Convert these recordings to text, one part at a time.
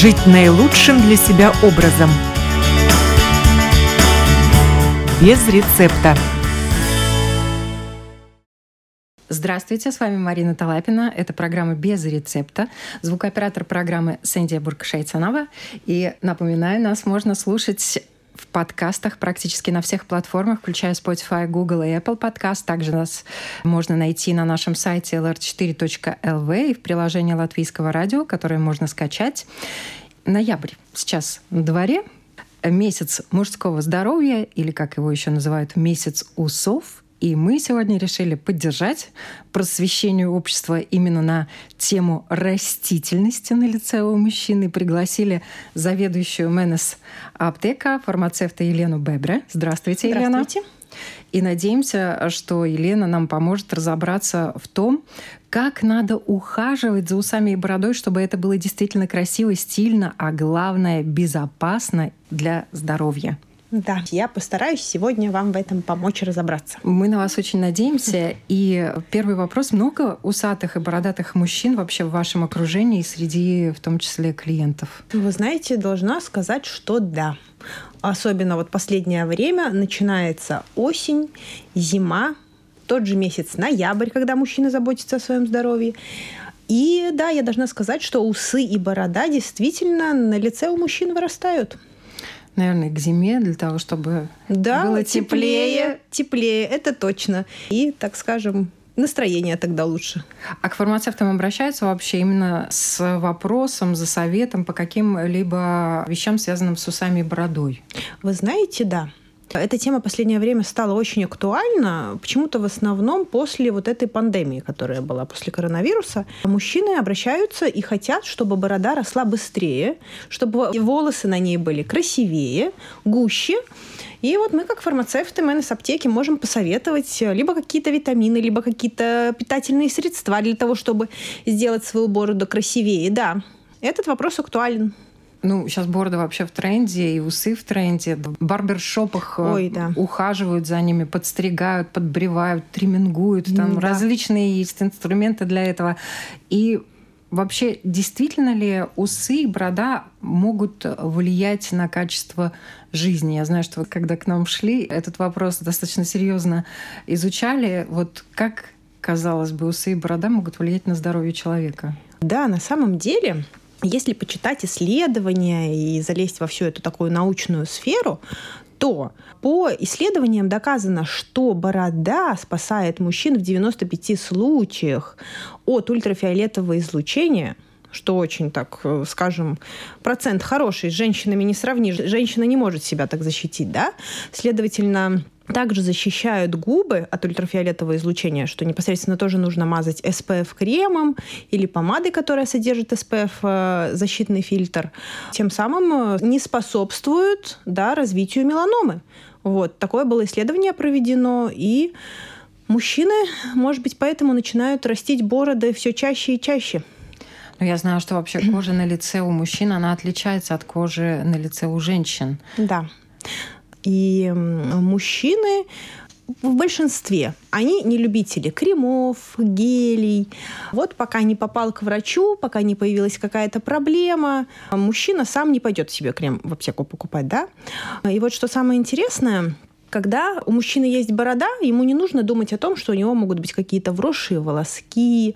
жить наилучшим для себя образом. Без рецепта. Здравствуйте, с вами Марина Талапина. Это программа «Без рецепта». Звукооператор программы Сэнди Буркшайцанова. И напоминаю, нас можно слушать в подкастах практически на всех платформах, включая Spotify, Google и Apple Podcast. Также нас можно найти на нашем сайте lr4.lv и в приложении латвийского радио, которое можно скачать. Ноябрь сейчас на дворе. Месяц мужского здоровья, или как его еще называют, месяц усов – и мы сегодня решили поддержать просвещение общества именно на тему растительности на лице у мужчин и пригласили заведующую МНС аптека, фармацевта Елену Бебре. Здравствуйте, Елена. Здравствуйте. И надеемся, что Елена нам поможет разобраться в том, как надо ухаживать за усами и бородой, чтобы это было действительно красиво, стильно, а главное, безопасно для здоровья. Да, я постараюсь сегодня вам в этом помочь разобраться. Мы на вас очень надеемся. И первый вопрос. Много усатых и бородатых мужчин вообще в вашем окружении, среди в том числе клиентов? Вы знаете, должна сказать, что да. Особенно вот последнее время начинается осень, зима, тот же месяц ноябрь, когда мужчины заботятся о своем здоровье. И да, я должна сказать, что усы и борода действительно на лице у мужчин вырастают наверное, к зиме для того, чтобы да, было теплее. Теплее, теплее, это точно. И, так скажем, настроение тогда лучше. А к фармацевтам обращаются вообще именно с вопросом, за советом по каким-либо вещам, связанным с усами и бородой? Вы знаете, да. Эта тема в последнее время стала очень актуальна, почему-то в основном после вот этой пандемии, которая была после коронавируса. Мужчины обращаются и хотят, чтобы борода росла быстрее, чтобы волосы на ней были красивее, гуще. И вот мы, как фармацевты, мы с аптеки можем посоветовать либо какие-то витамины, либо какие-то питательные средства для того, чтобы сделать свою бороду красивее. Да, этот вопрос актуален. Ну, сейчас бороды вообще в тренде, и усы в тренде. В барбершопах э, Ой, да. ухаживают за ними, подстригают, подбривают, тримингуют. Там да. различные есть инструменты для этого. И вообще, действительно ли усы и борода могут влиять на качество жизни? Я знаю, что когда к нам шли, этот вопрос достаточно серьезно изучали. Вот как, казалось бы, усы и борода могут влиять на здоровье человека? Да, на самом деле если почитать исследования и залезть во всю эту такую научную сферу, то по исследованиям доказано, что борода спасает мужчин в 95 случаях от ультрафиолетового излучения – что очень, так э, скажем, процент хороший, с женщинами не сравнишь. Женщина не может себя так защитить, да? Следовательно, также защищают губы от ультрафиолетового излучения, что непосредственно тоже нужно мазать SPF-кремом или помадой, которая содержит SPF э, защитный фильтр. Тем самым э, не способствуют да, развитию меланомы. Вот. Такое было исследование проведено, и мужчины, может быть, поэтому начинают растить бороды все чаще и чаще. Но я знаю, что вообще кожа на лице у мужчин, она отличается от кожи на лице у женщин. Да. И мужчины в большинстве. Они не любители кремов, гелей. Вот пока не попал к врачу, пока не появилась какая-то проблема, мужчина сам не пойдет себе крем в аптеку покупать, да? И вот что самое интересное, когда у мужчины есть борода, ему не нужно думать о том, что у него могут быть какие-то вросшие волоски,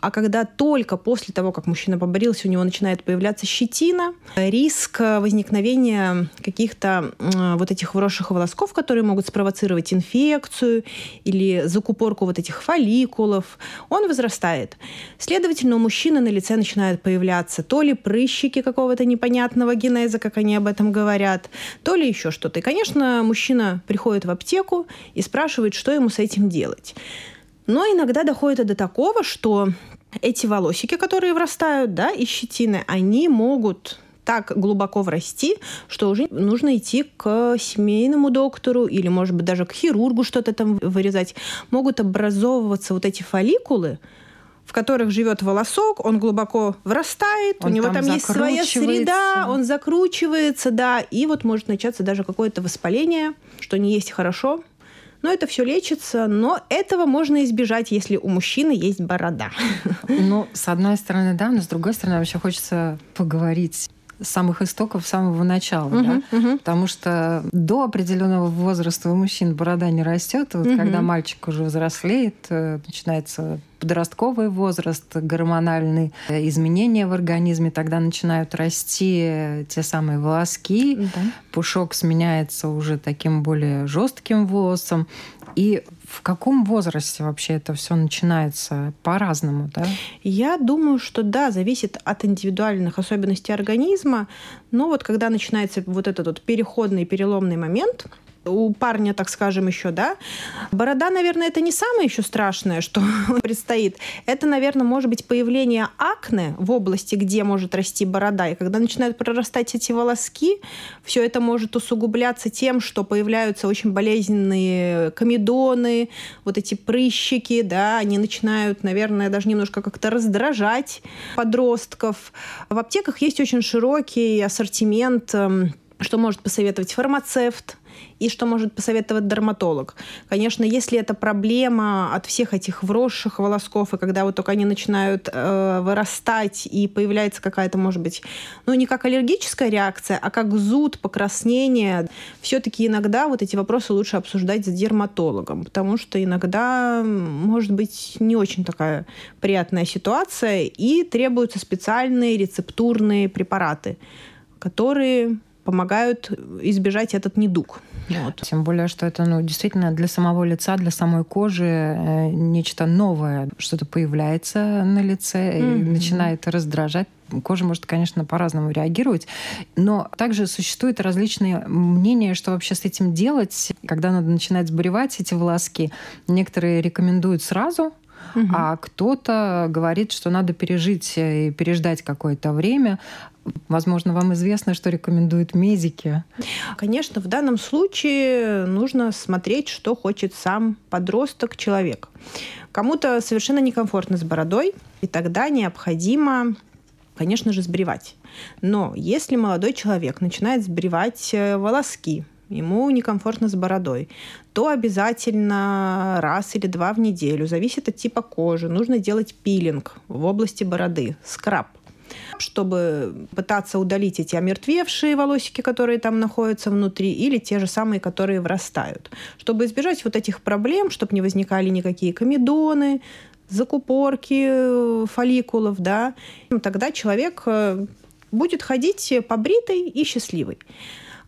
а когда только после того, как мужчина поборился, у него начинает появляться щетина, риск возникновения каких-то вот этих вросших волосков, которые могут спровоцировать инфекцию или закупорку вот этих фолликулов, он возрастает. Следовательно, у мужчины на лице начинают появляться то ли прыщики какого-то непонятного генеза, как они об этом говорят, то ли еще что-то. И, конечно, мужчина приходит в аптеку и спрашивает, что ему с этим делать. Но иногда доходит до такого, что эти волосики, которые врастают, да, из щетины, они могут так глубоко врасти, что уже нужно идти к семейному доктору или, может быть, даже к хирургу что-то там вырезать. Могут образовываться вот эти фолликулы, в которых живет волосок, он глубоко врастает, он у него там, там есть своя среда, он закручивается, да, и вот может начаться даже какое-то воспаление, что не есть хорошо. Но это все лечится, но этого можно избежать, если у мужчины есть борода. Ну, с одной стороны, да, но с другой стороны, вообще хочется поговорить с самых истоков, с самого начала, Мгм, да? мгм. Потому что до определенного возраста у мужчин борода не растет. Вот Мгм. когда мальчик уже взрослеет, э, начинается подростковый возраст, гормональные э, изменения в организме, тогда начинают расти э, те самые волоски, Да. пушок сменяется уже таким более жестким волосом. И в каком возрасте вообще это все начинается по-разному, да? Я думаю, что да, зависит от индивидуальных особенностей организма. Но вот когда начинается вот этот вот переходный, переломный момент, у парня, так скажем, еще, да, борода, наверное, это не самое еще страшное, что предстоит. Это, наверное, может быть появление акне в области, где может расти борода. И когда начинают прорастать эти волоски, все это может усугубляться тем, что появляются очень болезненные комедоны, вот эти прыщики, да, они начинают, наверное, даже немножко как-то раздражать подростков. В аптеках есть очень широкий ассортимент, эм, что может посоветовать фармацевт, и что может посоветовать дерматолог. Конечно, если это проблема от всех этих вросших волосков, и когда вот только они начинают э, вырастать, и появляется какая-то, может быть, ну не как аллергическая реакция, а как зуд, покраснение, все-таки иногда вот эти вопросы лучше обсуждать с дерматологом, потому что иногда может быть не очень такая приятная ситуация, и требуются специальные рецептурные препараты, которые помогают избежать этот недуг. Вот. Тем более, что это ну, действительно для самого лица, для самой кожи э, нечто новое. Что-то появляется на лице и Мгм. начинает раздражать. Кожа может, конечно, по-разному реагировать, но также существуют различные мнения, что вообще с этим делать, когда надо начинать сбривать эти волоски. Некоторые рекомендуют сразу, Мгм. а кто-то говорит, что надо пережить и переждать какое-то время. Возможно, вам известно, что рекомендуют медики. Конечно, в данном случае нужно смотреть, что хочет сам подросток, человек. Кому-то совершенно некомфортно с бородой, и тогда необходимо, конечно же, сбривать. Но если молодой человек начинает сбривать э, волоски, ему некомфортно с бородой, то обязательно раз или два в неделю, зависит от типа кожи, нужно делать пилинг в области бороды, скраб чтобы пытаться удалить эти омертвевшие волосики, которые там находятся внутри, или те же самые, которые врастают. Чтобы избежать вот этих проблем, чтобы не возникали никакие комедоны, закупорки фолликулов, да, тогда человек э, будет ходить побритый и счастливый.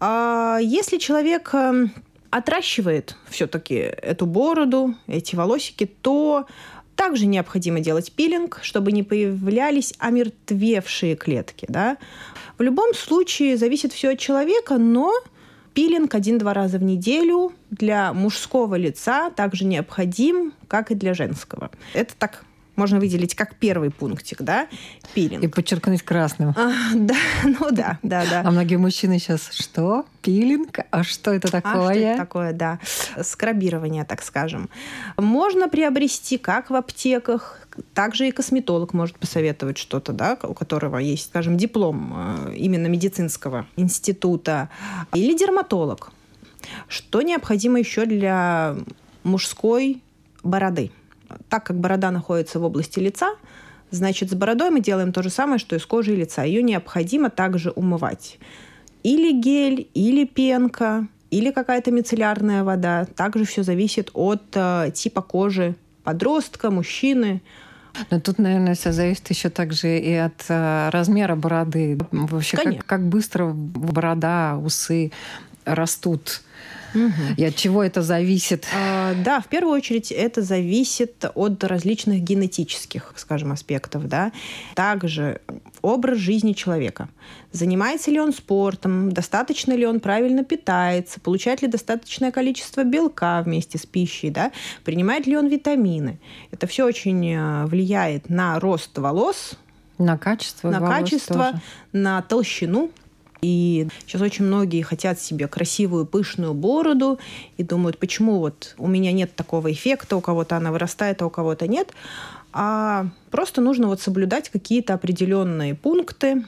А если человек э, отращивает все-таки эту бороду, эти волосики, то также необходимо делать пилинг, чтобы не появлялись омертвевшие клетки. Да? В любом случае зависит все от человека, но пилинг один-два раза в неделю для мужского лица также необходим, как и для женского. Это так можно выделить как первый пунктик, да, пилинг. И подчеркнуть красным. А, да, ну да, да, да. А многие мужчины сейчас что? Пилинг? А что это такое? А что это такое, да. Скрабирование, так скажем. Можно приобрести как в аптеках, также и косметолог может посоветовать что-то, да, у которого есть, скажем, диплом э, именно медицинского института, или дерматолог. Что необходимо еще для мужской бороды? Так как борода находится в области лица, значит, с бородой мы делаем то же самое, что и с кожей лица. Ее необходимо также умывать. Или гель, или пенка, или какая-то мицеллярная вода. Также все зависит от э, типа кожи подростка, мужчины. Но тут, наверное, все зависит еще также и от э, размера бороды. Вообще, как, как быстро борода, усы растут. И от чего это зависит? А, да, в первую очередь это зависит от различных генетических, скажем, аспектов. Да? Также образ жизни человека. Занимается ли он спортом, достаточно ли он правильно питается, получает ли достаточное количество белка вместе с пищей, да? принимает ли он витамины. Это все очень э, влияет на рост волос, На качество на волос качество, тоже. на толщину. И сейчас очень многие хотят себе красивую пышную бороду и думают, почему вот у меня нет такого эффекта, у кого-то она вырастает, а у кого-то нет. А просто нужно вот соблюдать какие-то определенные пункты,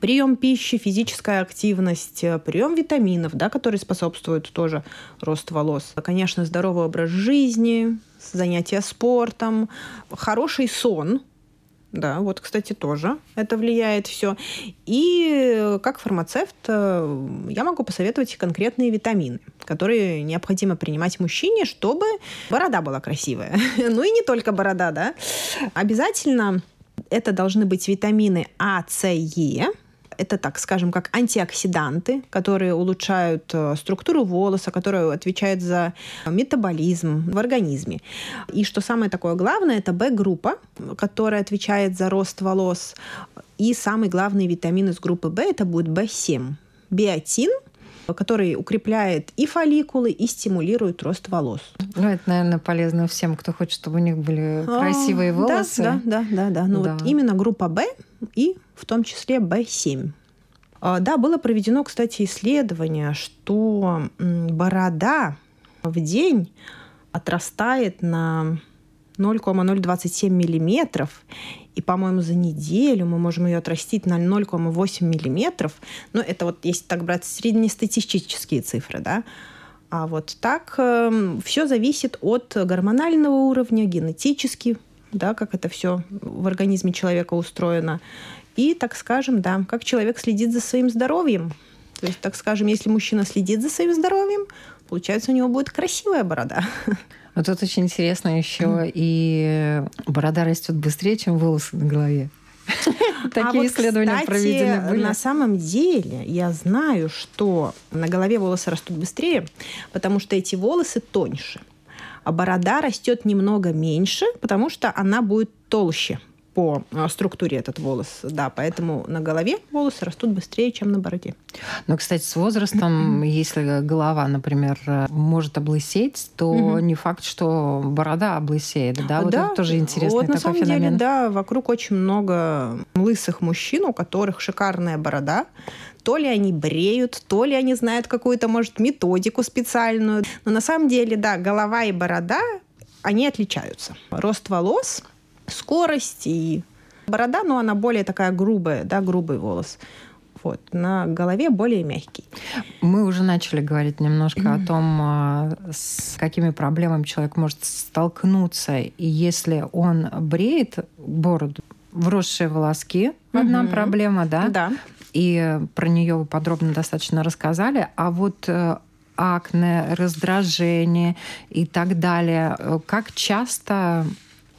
прием пищи, физическая активность, э, прием витаминов, да, которые способствуют тоже росту волос. Конечно, здоровый образ жизни, занятия спортом, хороший сон, Да, вот, кстати, тоже это влияет все. И как фармацевт э, я могу посоветовать конкретные витамины, которые необходимо принимать мужчине, чтобы борода была красивая. ну и не только борода, да. Обязательно это должны быть витамины А, С, Е, это, так скажем, как антиоксиданты, которые улучшают э, структуру волоса, которые отвечают за метаболизм в организме. И что самое такое главное, это В-группа, которая отвечает за рост волос. И самый главный витамин из группы В это будет В7. Биотин – который укрепляет и фолликулы, и стимулирует рост волос. Ну, это, наверное, полезно всем, кто хочет, чтобы у них были а, красивые волосы. Да, да, да, да. Ну, да. Вот именно группа В и в том числе В7. А, да, было проведено, кстати, исследование, что борода в день отрастает на 0,027 миллиметров, и, по-моему, за неделю мы можем ее отрастить на 0,8 миллиметров. Но ну, это вот если так брать среднестатистические цифры, да. А вот так э, эм, все зависит от гормонального уровня, генетически, да, как это все в организме человека устроено. И, так скажем, да, как человек следит за своим здоровьем. То есть, так скажем, если мужчина следит за своим здоровьем, получается, у него будет красивая борода. Вот тут очень интересно еще и борода растет быстрее, чем волосы на голове. Такие а вот, исследования кстати, проведены были. На самом деле я знаю, что на голове волосы растут быстрее, потому что эти волосы тоньше. А борода растет немного меньше, потому что она будет толще по а, структуре этот волос. Да, поэтому на голове волосы растут быстрее, чем на бороде. Но, кстати, с возрастом, если голова, например, может облысеть, то не факт, что борода облысеет. Да, вот да, это тоже интересный вот такой на самом феномен. деле, да, вокруг очень много лысых мужчин, у которых шикарная борода, то ли они бреют, то ли они знают какую-то, может, методику специальную. Но на самом деле, да, голова и борода, они отличаются. Рост волос скорость и борода, но она более такая грубая, да, грубый волос. Вот. На голове более мягкий. Мы уже начали говорить немножко о том, а, с какими проблемами человек может столкнуться. И если он бреет бороду, вросшие волоски, одна проблема, да? Да. И про нее вы подробно достаточно рассказали. А вот э, акне, раздражение и так далее. Э, как часто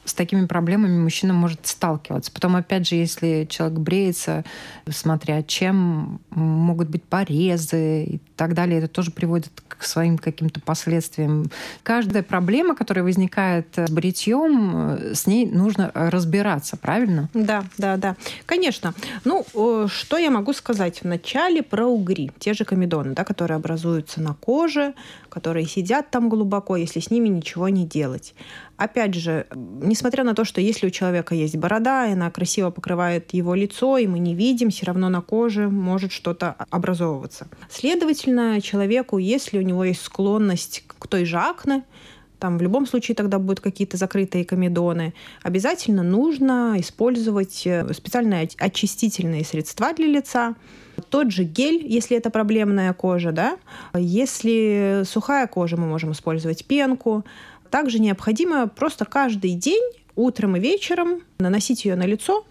с такими проблемами мужчина может сталкиваться. Потом, опять же, если человек бреется, смотря чем, могут быть порезы и так далее, это тоже приводит к своим каким-то последствиям. Каждая проблема, которая возникает с бритьем, с ней нужно разбираться, правильно? Да, да, да. Конечно. Ну, что я могу сказать вначале про угри? Те же комедоны, да, которые образуются на коже, которые сидят там глубоко, если с ними ничего не делать. Опять же, несмотря на то, что если у человека есть борода, и она красиво покрывает его лицо, и мы не видим, все равно на коже может что-то образовываться. Следовательно, человеку, если у него есть склонность к той же акне, там в любом случае тогда будут какие-то закрытые комедоны. Обязательно нужно использовать э, специальные очистительные средства для лица. Тот же гель, если это проблемная кожа, да. Если сухая кожа, мы можем использовать пенку. Также необходимо просто каждый день, утром и вечером, наносить ее на лицо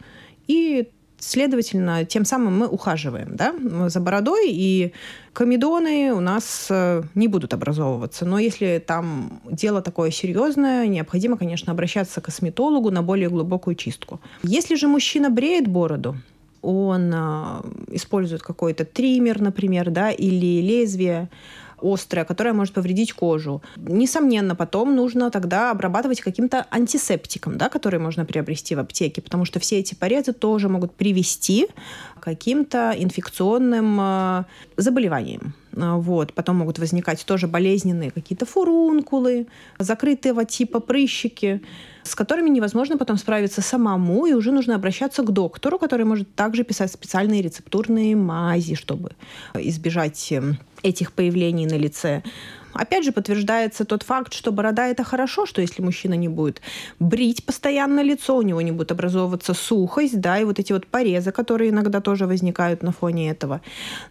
и Следовательно, тем самым мы ухаживаем да, за бородой, и комедоны у нас э, не будут образовываться. Но если там дело такое серьезное, необходимо, конечно, обращаться к косметологу на более глубокую чистку. Если же мужчина бреет бороду, он э, использует какой-то триммер, например, да, или лезвие, острая, которая может повредить кожу. Несомненно, потом нужно тогда обрабатывать каким-то антисептиком, да, который можно приобрести в аптеке, потому что все эти порезы тоже могут привести к каким-то инфекционным э, заболеваниям. А, вот. Потом могут возникать тоже болезненные какие-то фурункулы, закрытого типа прыщики, с которыми невозможно потом справиться самому, и уже нужно обращаться к доктору, который может также писать специальные рецептурные мази, чтобы избежать эм, этих появлений на лице. Опять же, подтверждается тот факт, что борода это хорошо, что если мужчина не будет брить постоянно лицо, у него не будет образовываться сухость, да, и вот эти вот порезы, которые иногда тоже возникают на фоне этого.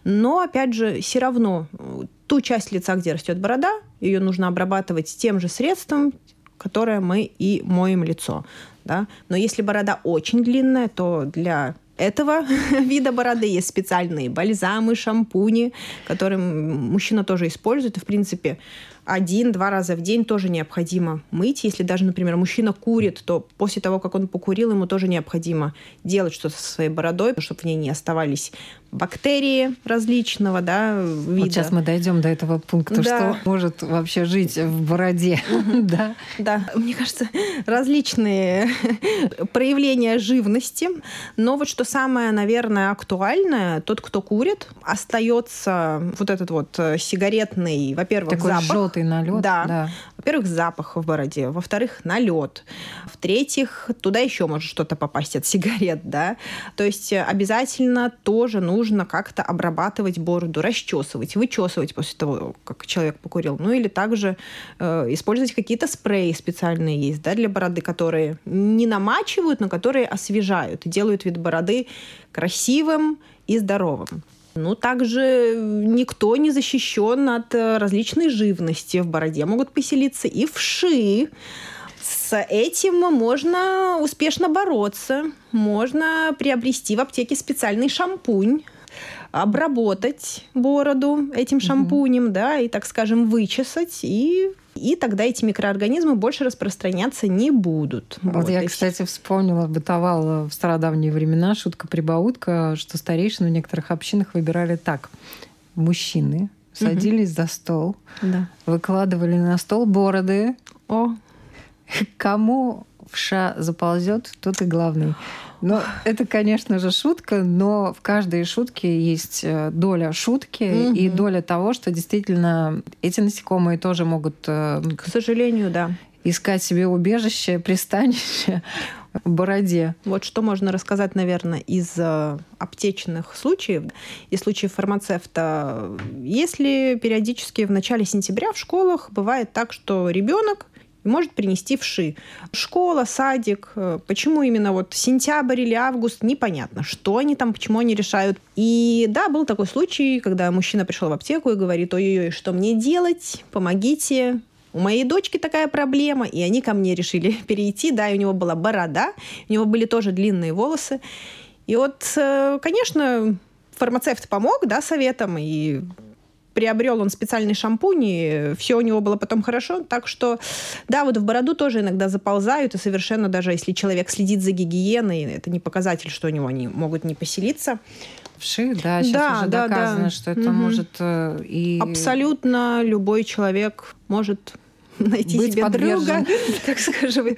Но, опять же, все равно э, ту часть лица, где растет борода, ее нужно обрабатывать тем же средством, которое мы и моем лицо. Да? Но если борода очень длинная, то для этого вида бороды есть специальные бальзамы, шампуни, которые мужчина тоже использует. И, в принципе, один-два раза в день тоже необходимо мыть. Если даже, например, мужчина курит, то после того, как он покурил, ему тоже необходимо делать что-то со своей бородой, чтобы в ней не оставались бактерии различного да, вида. Вот сейчас мы дойдем до этого пункта, да. что может вообще жить в бороде. да. да, мне кажется, различные проявления живности. Но вот что самое, наверное, актуальное, тот, кто курит, остается вот этот вот э, сигаретный, во-первых, Такой запах желтый налет. Да. да. Во-первых, запах в бороде. Во-вторых, налет. В-третьих, туда еще может что-то попасть от сигарет, да. То есть э, обязательно тоже нужно как-то обрабатывать бороду, расчесывать, вычесывать после того, как человек покурил. Ну или также э, использовать какие-то спреи специальные есть, да, для бороды, которые не намачивают, но которые освежают и делают вид бороды красивым и здоровым. Ну, также никто не защищен от э, различной живности. В бороде могут поселиться и вши. С этим можно успешно бороться. Можно приобрести в аптеке специальный шампунь, обработать бороду этим шампунем, mm-hmm. да, и, так скажем, вычесать, и и тогда эти микроорганизмы больше распространяться не будут. Вот, вот я, и... кстати, вспомнила, бытовала в стародавние времена шутка-прибаутка, что старейшины в некоторых общинах выбирали так. Мужчины садились угу. за стол, да. выкладывали на стол бороды. О. Кому вша заползет, тот и главный. Ну, это, конечно же, шутка, но в каждой шутке есть э, доля шутки угу. и доля того, что действительно эти насекомые тоже могут... Э, К сожалению, да. Искать себе убежище, пристанище в бороде. Вот что можно рассказать, наверное, из э, аптечных случаев и случаев фармацевта. Если периодически в начале сентября в школах бывает так, что ребенок и может принести вши. Школа, садик, э, почему именно вот сентябрь или август, непонятно, что они там, почему они решают. И да, был такой случай, когда мужчина пришел в аптеку и говорит, ой-ой-ой, что мне делать, помогите, у моей дочки такая проблема, и они ко мне решили перейти, да, и у него была борода, у него были тоже длинные волосы. И вот, э, конечно, фармацевт помог, да, советом, и приобрел он специальный шампунь, и все у него было потом хорошо. Так что, да, вот в бороду тоже иногда заползают, и совершенно даже если человек следит за гигиеной, это не показатель, что у него они могут не поселиться. Вши, да, сейчас да, уже да, доказано, да. что это угу. может э, и... Абсолютно любой человек может найти Быть себе подвержен. друга, так скажем.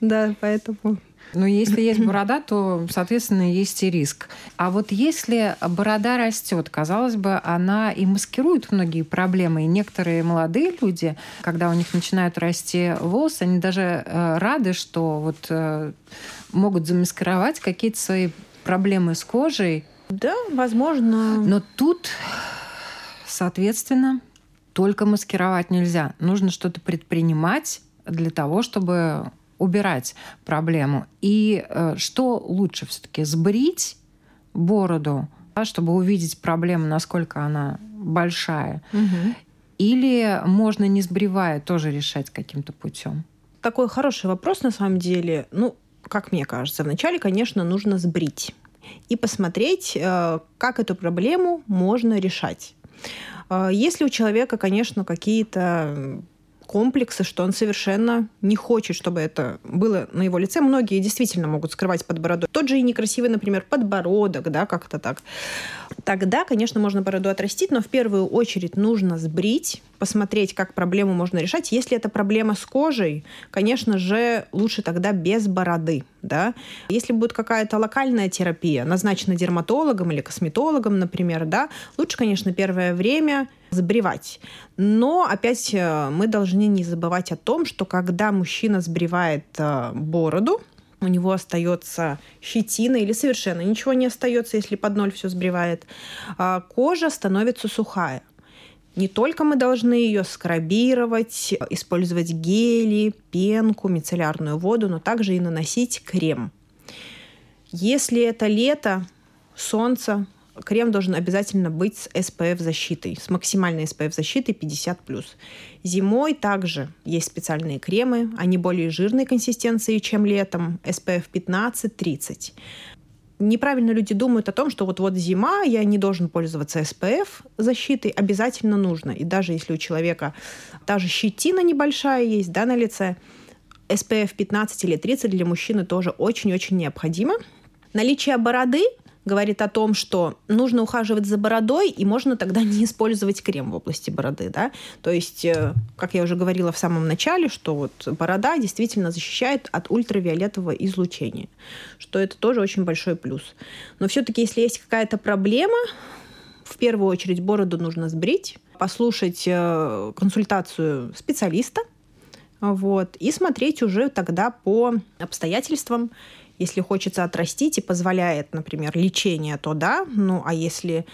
Да, поэтому... Но если есть борода, то, соответственно, есть и риск. А вот если борода растет, казалось бы, она и маскирует многие проблемы. И некоторые молодые люди, когда у них начинают расти волосы, они даже э, рады, что вот э, могут замаскировать какие-то свои проблемы с кожей. Да, возможно. Но тут, соответственно, только маскировать нельзя. Нужно что-то предпринимать для того, чтобы убирать проблему. И э, что лучше все-таки сбрить бороду, да, чтобы увидеть проблему, насколько она большая, угу. или можно не сбривая тоже решать каким-то путем? Такой хороший вопрос на самом деле. Ну, как мне кажется, вначале, конечно, нужно сбрить и посмотреть, э, как эту проблему можно решать. Э, если у человека, конечно, какие-то комплексы, что он совершенно не хочет, чтобы это было на его лице. Многие действительно могут скрывать под бородой. Тот же и некрасивый, например, подбородок, да, как-то так. Тогда, конечно, можно бороду отрастить, но в первую очередь нужно сбрить, посмотреть, как проблему можно решать. Если это проблема с кожей, конечно же, лучше тогда без бороды. Да? Если будет какая-то локальная терапия, назначена дерматологом или косметологом, например, да, лучше, конечно, первое время сбривать. Но опять э, мы должны не забывать о том, что когда мужчина сбривает э, бороду, у него остается щетина или совершенно ничего не остается, если под ноль все сбривает, а кожа становится сухая. Не только мы должны ее скрабировать, использовать гели, пенку, мицеллярную воду, но также и наносить крем. Если это лето, солнце, крем должен обязательно быть с SPF-защитой, с максимальной SPF-защитой 50+. Зимой также есть специальные кремы, они более жирной консистенции, чем летом, SPF 15-30 неправильно люди думают о том, что вот-вот зима, я не должен пользоваться SPF защитой, обязательно нужно. И даже если у человека та же щетина небольшая есть да, на лице, SPF 15 или 30 для мужчины тоже очень-очень необходимо. Наличие бороды говорит о том, что нужно ухаживать за бородой, и можно тогда не использовать крем в области бороды. Да? То есть, э, как я уже говорила в самом начале, что вот борода действительно защищает от ультравиолетового излучения, что это тоже очень большой плюс. Но все-таки, если есть какая-то проблема, в первую очередь бороду нужно сбрить, послушать э, консультацию специалиста, вот, и смотреть уже тогда по обстоятельствам, если хочется отрастить и позволяет, например, лечение, то да. Ну, а если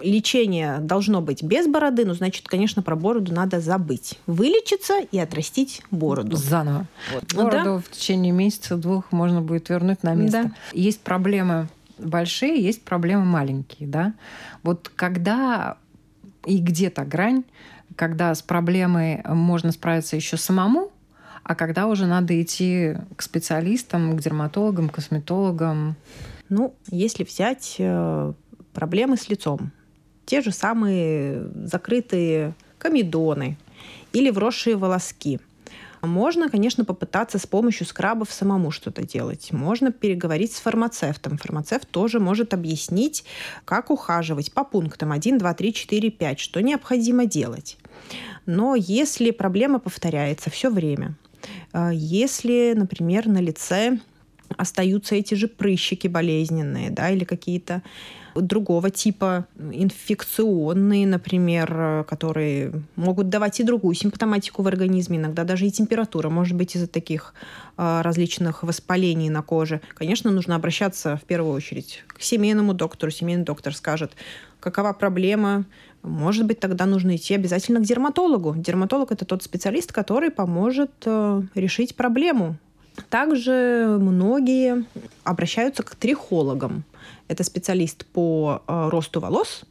лечение должно быть без бороды, ну, значит, конечно, про бороду надо забыть. Вылечиться и отрастить бороду. Заново. Вот. Бороду да. в течение месяца-двух можно будет вернуть на место. Да. Есть проблемы большие, есть проблемы маленькие, да. Вот когда и где-то грань, когда с проблемой можно справиться еще самому, а когда уже надо идти к специалистам, к дерматологам, косметологам? Ну, если взять э, проблемы с лицом, те же самые закрытые комедоны или вросшие волоски. Можно, конечно, попытаться с помощью скрабов самому что-то делать. Можно переговорить с фармацевтом. Фармацевт тоже может объяснить, как ухаживать по пунктам 1, 2, 3, 4, 5, что необходимо делать. Но если проблема повторяется все время, если, например, на лице остаются эти же прыщики болезненные, да, или какие-то другого типа инфекционные, например, которые могут давать и другую симптоматику в организме, иногда даже и температура может быть из-за таких а, различных воспалений на коже. Конечно, нужно обращаться в первую очередь к семейному доктору. Семейный доктор скажет, какова проблема, может быть, тогда нужно идти обязательно к дерматологу. Дерматолог – это тот специалист, который поможет э, решить проблему. Также многие обращаются к трихологам. Это специалист по э, росту волос,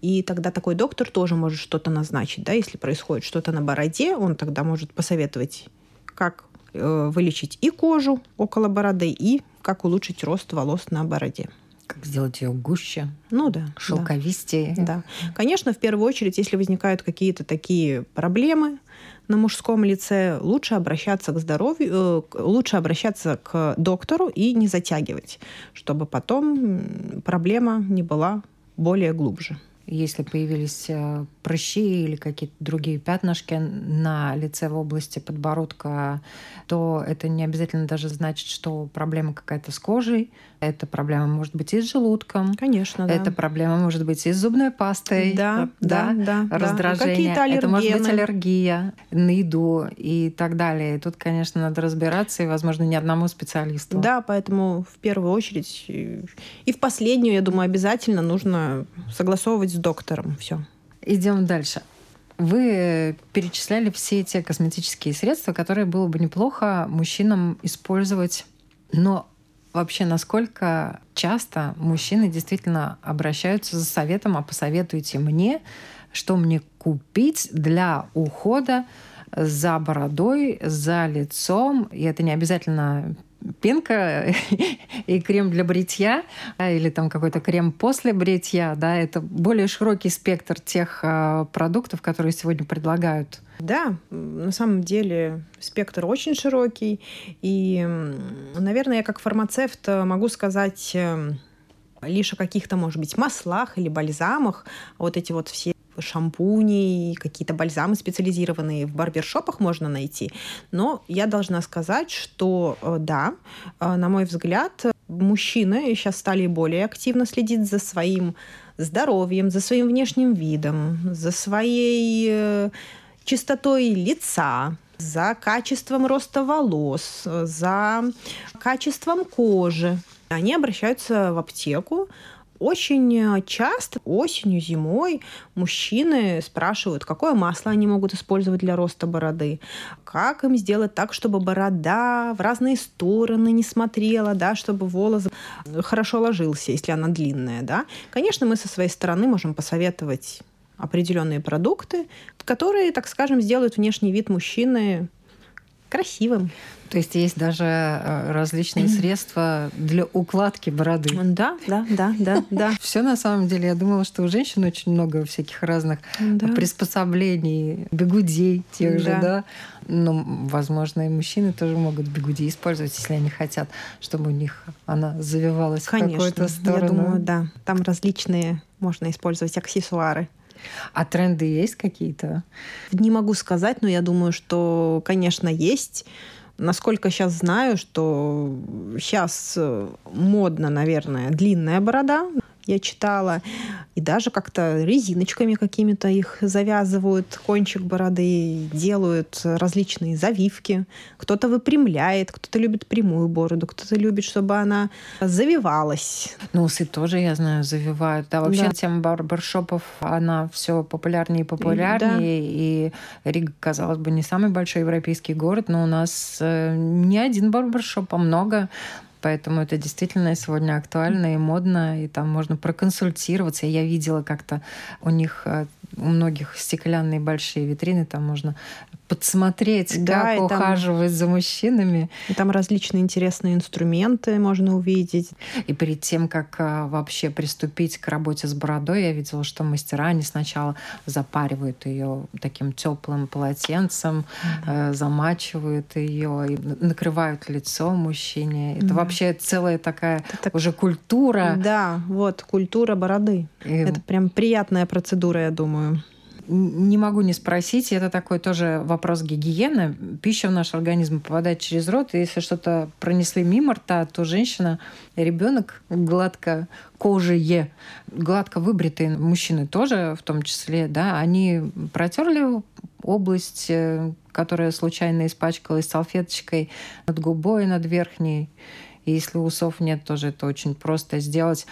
и тогда такой доктор тоже может что-то назначить. Да? Если происходит что-то на бороде, он тогда может посоветовать, как э, вылечить и кожу около бороды, и как улучшить рост волос на бороде. Как сделать ее гуще? Ну да. Шелковистее. Да. да. Конечно, в первую очередь, если возникают какие-то такие проблемы на мужском лице, лучше обращаться к здоровью, э, лучше обращаться к доктору и не затягивать, чтобы потом проблема не была более глубже. Если появились э, прыщи или какие-то другие пятнышки на лице в области подбородка, то это не обязательно даже значит, что проблема какая-то с кожей. Эта проблема может быть и с желудком. Конечно, да. Эта проблема может быть и с зубной пастой. Да, да, да. Раздражение. Да. Это может быть аллергия на еду и так далее. И тут, конечно, надо разбираться, и, возможно, не одному специалисту. Да, поэтому в первую очередь и в последнюю, я думаю, обязательно нужно согласовывать с доктором все. Идем дальше. Вы перечисляли все те косметические средства, которые было бы неплохо мужчинам использовать. Но вообще, насколько часто мужчины действительно обращаются за советом, а посоветуйте мне, что мне купить для ухода за бородой, за лицом. И это не обязательно пенка и крем для бритья, или там какой-то крем после бритья, да, это более широкий спектр тех а, продуктов, которые сегодня предлагают. Да, на самом деле спектр очень широкий, и, наверное, я как фармацевт могу сказать э, лишь о каких-то, может быть, маслах или бальзамах, вот эти вот все шампуни, какие-то бальзамы специализированные в барбершопах можно найти. Но я должна сказать, что э, да, э, на мой взгляд, мужчины сейчас стали более активно следить за своим здоровьем, за своим внешним видом, за своей э, чистотой лица, за качеством роста волос, за качеством кожи. Они обращаются в аптеку Очень часто осенью, зимой мужчины спрашивают, какое масло они могут использовать для роста бороды, как им сделать так, чтобы борода в разные стороны не смотрела, да, чтобы волос хорошо ложился, если она длинная. Да. Конечно, мы со своей стороны можем посоветовать определенные продукты, которые, так скажем, сделают внешний вид мужчины красивым. То есть есть даже э, различные средства для укладки бороды. Да, да, да, да, да. Все на самом деле. Я думала, что у женщин очень много всяких разных да. приспособлений, бегудей тех да. же, да. Но, возможно, и мужчины тоже могут бегуди использовать, если они хотят, чтобы у них она завивалась Конечно, в какую-то сторону. Я думаю, да. Там различные можно использовать аксессуары. А тренды есть какие-то? Не могу сказать, но я думаю, что, конечно, есть. Насколько сейчас знаю, что сейчас э, модно, наверное, длинная борода я читала. И даже как-то резиночками какими-то их завязывают, кончик бороды, делают различные завивки. Кто-то выпрямляет, кто-то любит прямую бороду, кто-то любит, чтобы она завивалась. Ну, усы тоже, я знаю, завивают. Да, вообще да. тема барбершопов, она все популярнее и популярнее. Да. И Рига, казалось бы, не самый большой европейский город, но у нас э, не один барбершоп, а много. Поэтому это действительно сегодня актуально и модно, и там можно проконсультироваться. Я видела как-то у них э, у многих стеклянные большие витрины, там можно подсмотреть, да, как ухаживать там, за мужчинами. И там различные интересные инструменты можно увидеть. И перед тем, как а, вообще приступить к работе с бородой, я видела, что мастера, они сначала запаривают ее таким теплым полотенцем, да. э, замачивают ее, и накрывают лицо мужчине. Это да. вообще целая такая Это уже культура. Да, вот, культура бороды. И... Это прям приятная процедура, я думаю не могу не спросить, это такой тоже вопрос гигиены. Пища в наш организм попадает через рот, и если что-то пронесли мимо рта, то женщина, ребенок гладко кожие, гладко выбритые мужчины тоже в том числе, да, они протерли область, э, которая случайно испачкалась салфеточкой над губой, над верхней. И если усов нет, тоже это очень просто сделать.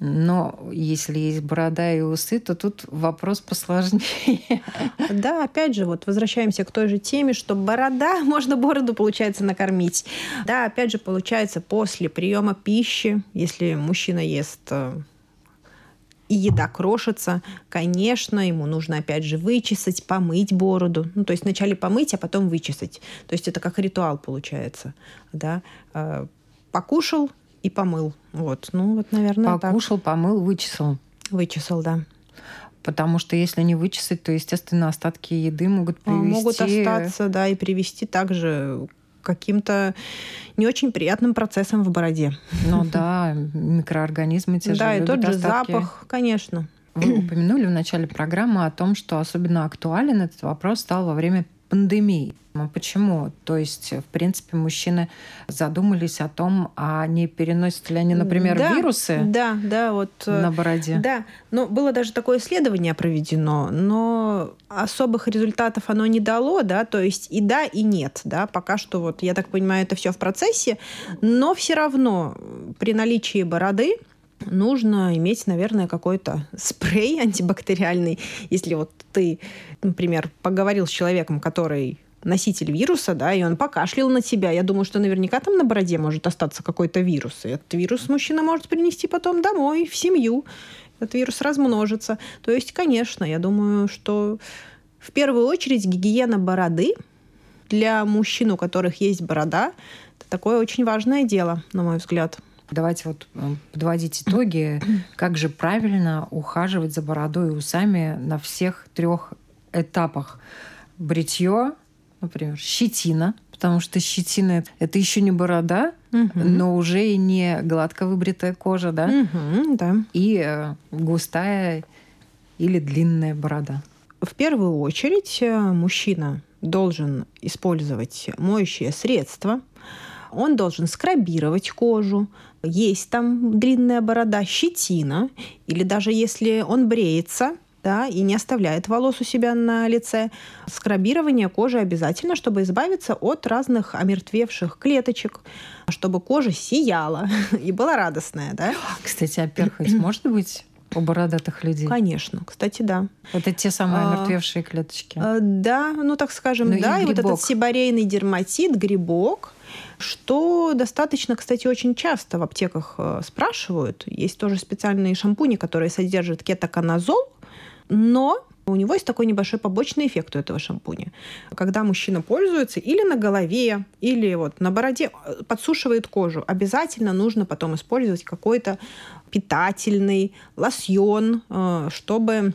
Но если есть борода и усы, то тут вопрос посложнее. Да, опять же, вот возвращаемся к той же теме, что борода, можно бороду, получается, накормить. Да, опять же, получается, после приема пищи, если мужчина ест э, и еда крошится, конечно, ему нужно опять же вычесать, помыть бороду. Ну, то есть вначале помыть, а потом вычесать. То есть это как ритуал получается. Да? Э, покушал, и помыл. Вот, ну вот, наверное, Покушал, так. помыл, вычесал. Вычесал, да. Потому что если не вычесать, то, естественно, остатки еды могут а, привести... Могут остаться, да, и привести также каким-то не очень приятным процессом в бороде. Ну да, микроорганизмы те же Да, и тот же остатки. запах, конечно. Вы упомянули в начале программы о том, что особенно актуален этот вопрос стал во время пандемии. А почему? То есть, в принципе, мужчины задумались о том, а не переносят ли они, например, да, вирусы да, да, вот, э, на бороде? Да, ну, было даже такое исследование проведено, но особых результатов оно не дало, да, то есть и да, и нет, да, пока что вот, я так понимаю, это все в процессе, но все равно при наличии бороды нужно иметь, наверное, какой-то спрей антибактериальный. Если вот ты, например, поговорил с человеком, который носитель вируса, да, и он покашлял на тебя. Я думаю, что наверняка там на бороде может остаться какой-то вирус. И этот вирус мужчина может принести потом домой, в семью. Этот вирус размножится. То есть, конечно, я думаю, что в первую очередь гигиена бороды для мужчин, у которых есть борода, это такое очень важное дело, на мой взгляд. Давайте вот э, подводить итоги. Как же правильно ухаживать за бородой и усами на всех трех этапах? Бритье, например, щетина, потому что щетина это еще не борода, угу. но уже и не гладко выбритая кожа, да? Угу, да. И э, густая или длинная борода. В первую очередь э, мужчина должен использовать моющее средство, он должен скрабировать кожу, есть там длинная борода, щетина, или даже если он бреется, да, и не оставляет волос у себя на лице. Скрабирование кожи обязательно, чтобы избавиться от разных омертвевших клеточек, чтобы кожа сияла и была радостная, да. Кстати, а перхоть может быть у бородатых людей? Конечно, кстати, да. Это те самые а, мертвевшие клеточки? А, да, ну так скажем, ну, да. И, и вот этот сибарейный дерматит, грибок, что достаточно, кстати, очень часто в аптеках э, спрашивают. Есть тоже специальные шампуни, которые содержат кетоконазол, но у него есть такой небольшой побочный эффект у этого шампуня. Когда мужчина пользуется или на голове, или вот на бороде, э, подсушивает кожу, обязательно нужно потом использовать какой-то питательный лосьон, э, чтобы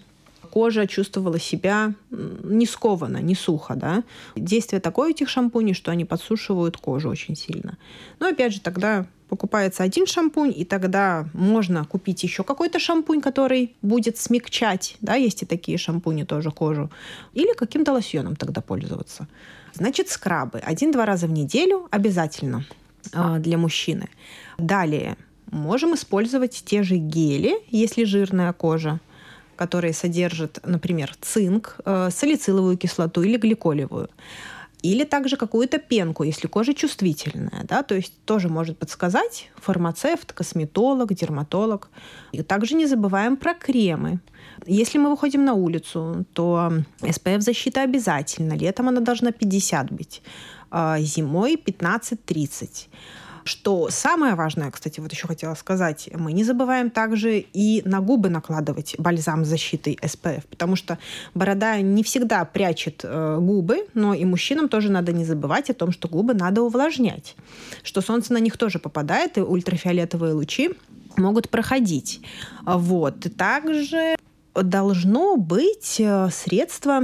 кожа чувствовала себя не скованно, не сухо. Да? Действие такое этих шампуней, что они подсушивают кожу очень сильно. Но опять же, тогда покупается один шампунь, и тогда можно купить еще какой-то шампунь, который будет смягчать, да, есть и такие шампуни тоже кожу, или каким-то лосьоном тогда пользоваться. Значит, скрабы один-два раза в неделю обязательно э, для мужчины. Далее можем использовать те же гели, если жирная кожа которые содержат, например, цинк, э, салициловую кислоту или гликолевую. Или также какую-то пенку, если кожа чувствительная. Да? То есть тоже может подсказать фармацевт, косметолог, дерматолог. И также не забываем про кремы. Если мы выходим на улицу, то SPF-защита обязательно. Летом она должна 50 быть, а зимой 15-30. Что самое важное, кстати, вот еще хотела сказать, мы не забываем также и на губы накладывать бальзам с защитой SPF, потому что борода не всегда прячет э, губы, но и мужчинам тоже надо не забывать о том, что губы надо увлажнять, что солнце на них тоже попадает, и ультрафиолетовые лучи могут проходить. Вот. Также должно быть э, средство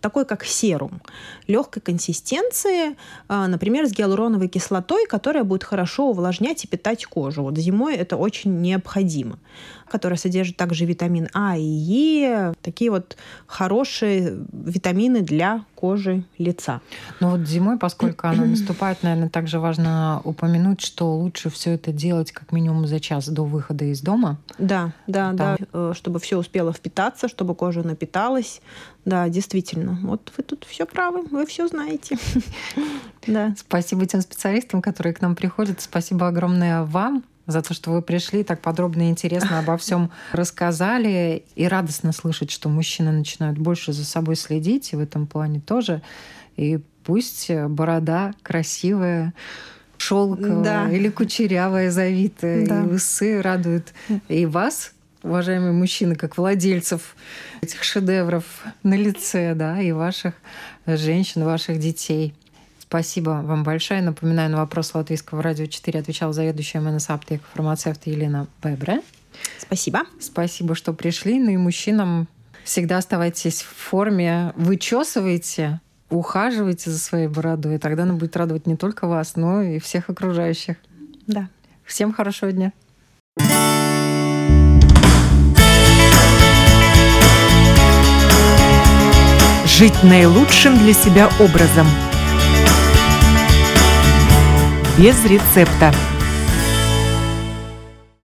такой как серум, легкой консистенции, а, например, с гиалуроновой кислотой, которая будет хорошо увлажнять и питать кожу. Вот зимой это очень необходимо которая содержит также витамин А и Е, такие вот хорошие витамины для кожи лица. Ну вот зимой, поскольку она наступает, наверное, также важно упомянуть, что лучше все это делать как минимум за час до выхода из дома. Да, да, Там. да, э, чтобы все успело впитаться, чтобы кожа напиталась. Да, действительно. Вот вы тут все правы, вы все знаете. Да. Спасибо тем специалистам, которые к нам приходят. Спасибо огромное вам за то, что вы пришли, так подробно и интересно обо всем рассказали. И радостно слышать, что мужчины начинают больше за собой следить, и в этом плане тоже. И пусть борода красивая, шелковая да. или кучерявая, завитая, да. и усы радуют и вас, уважаемые мужчины, как владельцев этих шедевров на лице, да, и ваших женщин, ваших детей. Спасибо вам большое. Напоминаю, на вопрос Латвийского радио 4 отвечала заведующая МНС аптека фармацевт Елена Бебре. Спасибо. Спасибо, что пришли. Ну и мужчинам всегда оставайтесь в форме, вычесывайте, ухаживайте за своей бородой, и тогда она будет радовать не только вас, но и всех окружающих. Да. Всем хорошего дня. Жить наилучшим для себя образом – без рецепта.